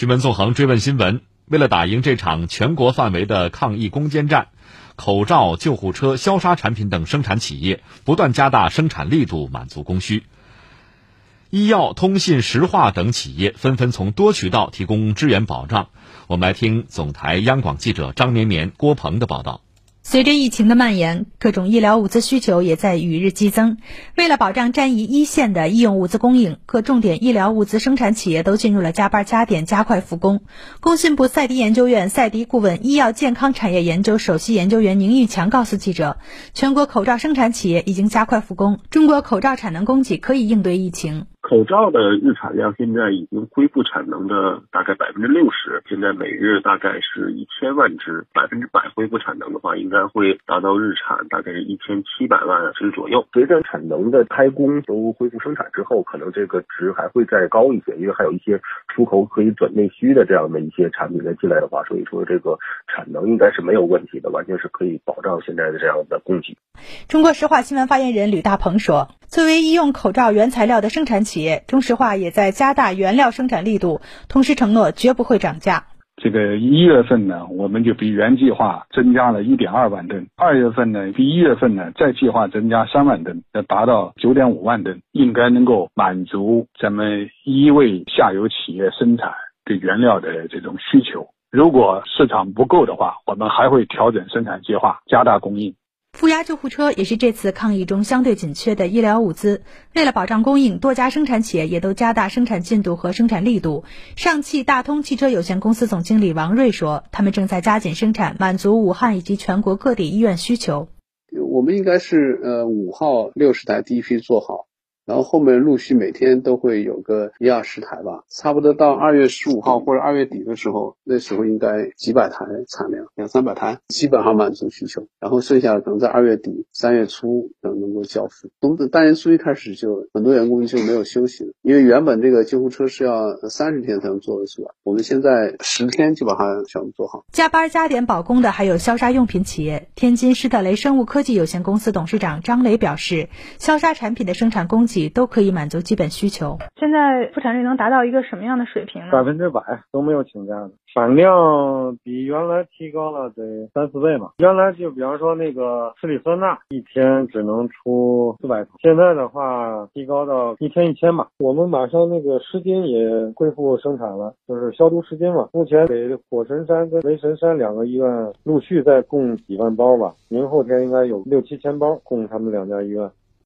新闻纵横追问新闻：为了打赢这场全国范围的抗疫攻坚战，口罩、救护车、消杀产品等生产企业不断加大生产力度，满足供需。医药、通信、石化等企业纷纷从多渠道提供支援保障。我们来听总台央广记者张绵绵、郭鹏的报道。随着疫情的蔓延，各种医疗物资需求也在与日激增。为了保障战役一线的医用物资供应，各重点医疗物资生产企业都进入了加班加点、加快复工。工信部赛迪研究院赛迪顾问医药健康产业研究首席研究员宁玉强告诉记者，全国口罩生产企业已经加快复工，中国口罩产能供给可以应对疫情。口罩的日产量现在已经恢复产能的大概百分之六十，现在每日大概是一千万只，百分之百恢复产能的话，应该会达到日产大概是一千七百万只左右。随着产能的开工都恢复生产之后，可能这个值还会再高一些，因为还有一些出口可以转内需的这样的一些产品再进来的话，所以说这个产能应该是没有问题的，完全是可以保障现在的这样的供给。中国石化新闻发言人吕大鹏说：“作为医用口罩原材料的生产企业，中石化也在加大原料生产力度，同时承诺绝不会涨价。这个一月份呢，我们就比原计划增加了一点二万吨；二月份呢，比一月份呢再计划增加三万吨，要达到九点五万吨，应该能够满足咱们一位下游企业生产对原料的这种需求。如果市场不够的话，我们还会调整生产计划，加大供应。”负压救护车也是这次抗疫中相对紧缺的医疗物资。为了保障供应，多家生产企业也都加大生产进度和生产力度。上汽大通汽车有限公司总经理王瑞说：“他们正在加紧生产，满足武汉以及全国各地医院需求。我们应该是呃五号六十台第一批做好。”然后后面陆续每天都会有个一二十台吧，差不多到二月十五号或者二月底的时候，那时候应该几百台产量，两三百台基本上满足需求。然后剩下的可能在二月底、三月初等能够交付。从大年初一开始就很多员工就没有休息了，因为原本这个救护车是要三十天才能做得出来，我们现在十天就把它全部做好。加班加点保供的还有消杀用品企业，天津施特雷生物科技有限公司董事长张雷表示，消杀产品的生产供给。都可以满足基本需求。现在复产率能达到一个什么样的水平呢？百分之百都没有请假的，产量比原来提高了得三四倍吧。原来就比方说那个次氯酸钠，一天只能出四百桶，现在的话提高到一天一千吧。我们马上那个湿巾也恢复生产了，就是消毒湿巾嘛。目前给火神山跟雷神山两个医院陆续在供几万包吧，明后天应该有六七千包供他们两家医院。